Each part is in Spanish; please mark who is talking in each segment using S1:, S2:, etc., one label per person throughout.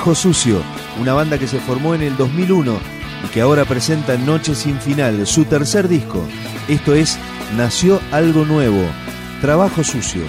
S1: Trabajo Sucio, una banda que se formó en el 2001 y que ahora presenta Noche sin Final, su tercer disco. Esto es Nació algo nuevo, Trabajo Sucio.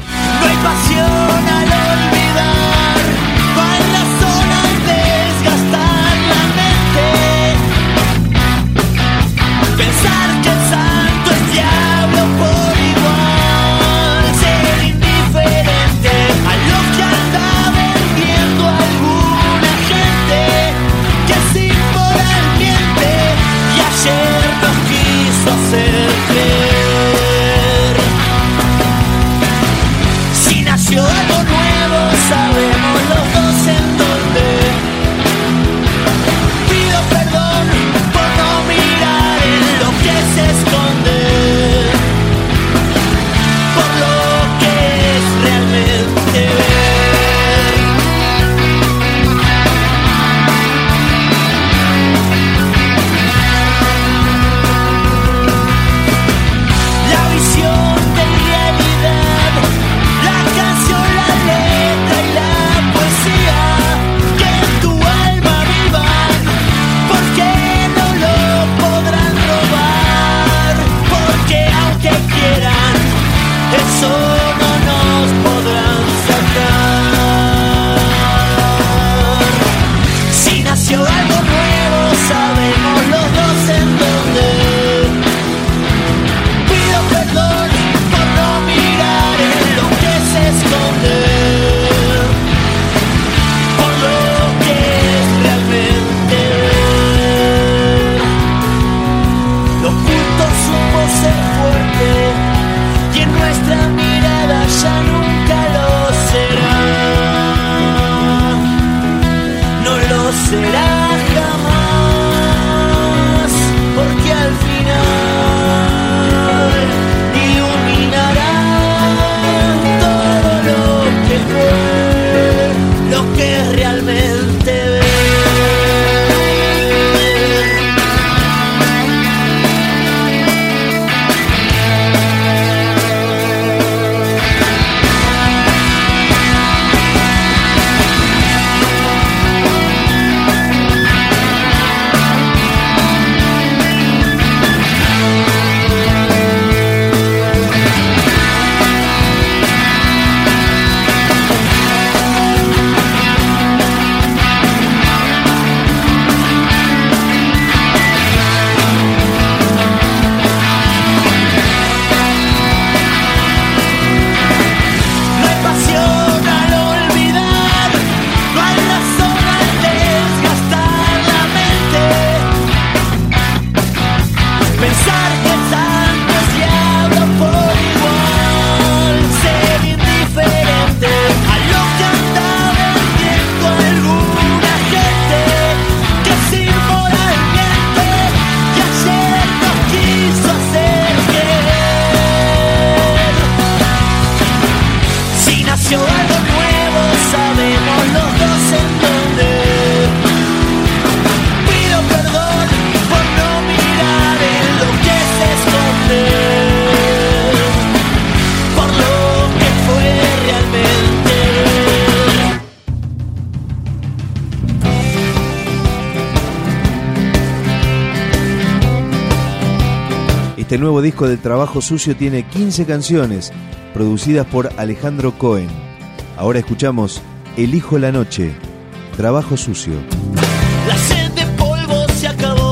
S2: pensar nuevo
S1: disco del Trabajo Sucio tiene 15 canciones, producidas por Alejandro Cohen. Ahora escuchamos Elijo la Noche, Trabajo Sucio.
S2: La sed de polvo se acabó.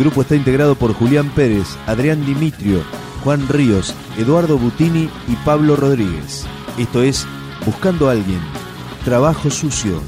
S1: grupo está integrado por Julián Pérez, Adrián Dimitrio, Juan Ríos, Eduardo Butini y Pablo Rodríguez. Esto es Buscando a alguien. Trabajo sucio.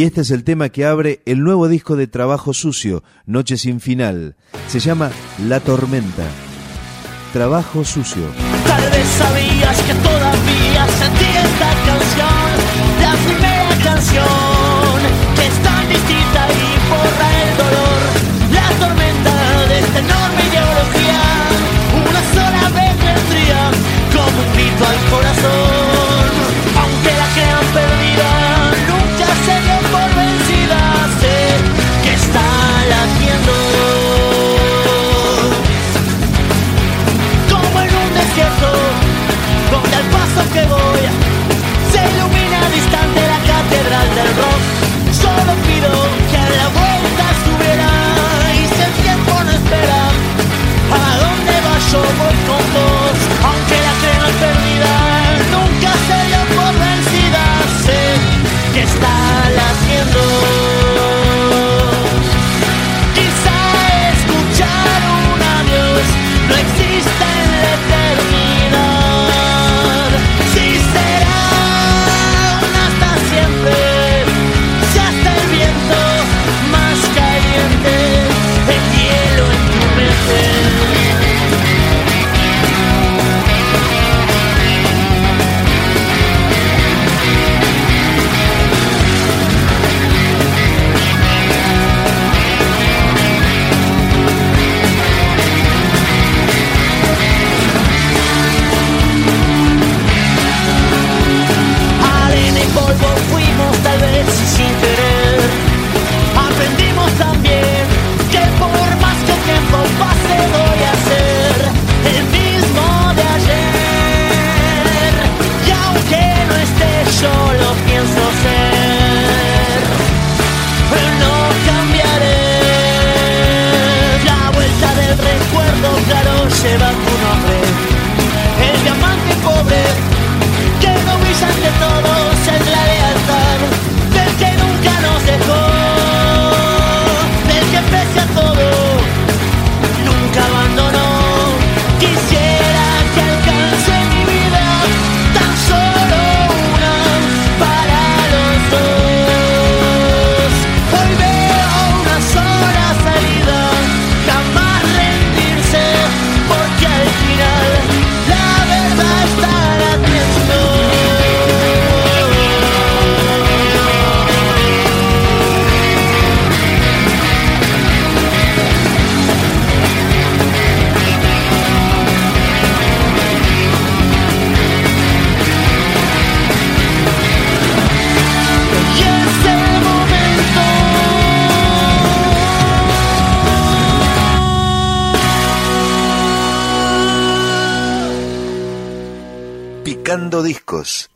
S2: y
S1: este es el tema que abre el nuevo disco de Trabajo Sucio, Noche sin Final. Se llama La Tormenta. Trabajo Sucio.
S2: Tal vez sabías que todavía sentí esta canción, la primera canción, que es tan distinta y borra el dolor. La tormenta de esta enorme ideología, una sola vez vendría como un grito al corazón.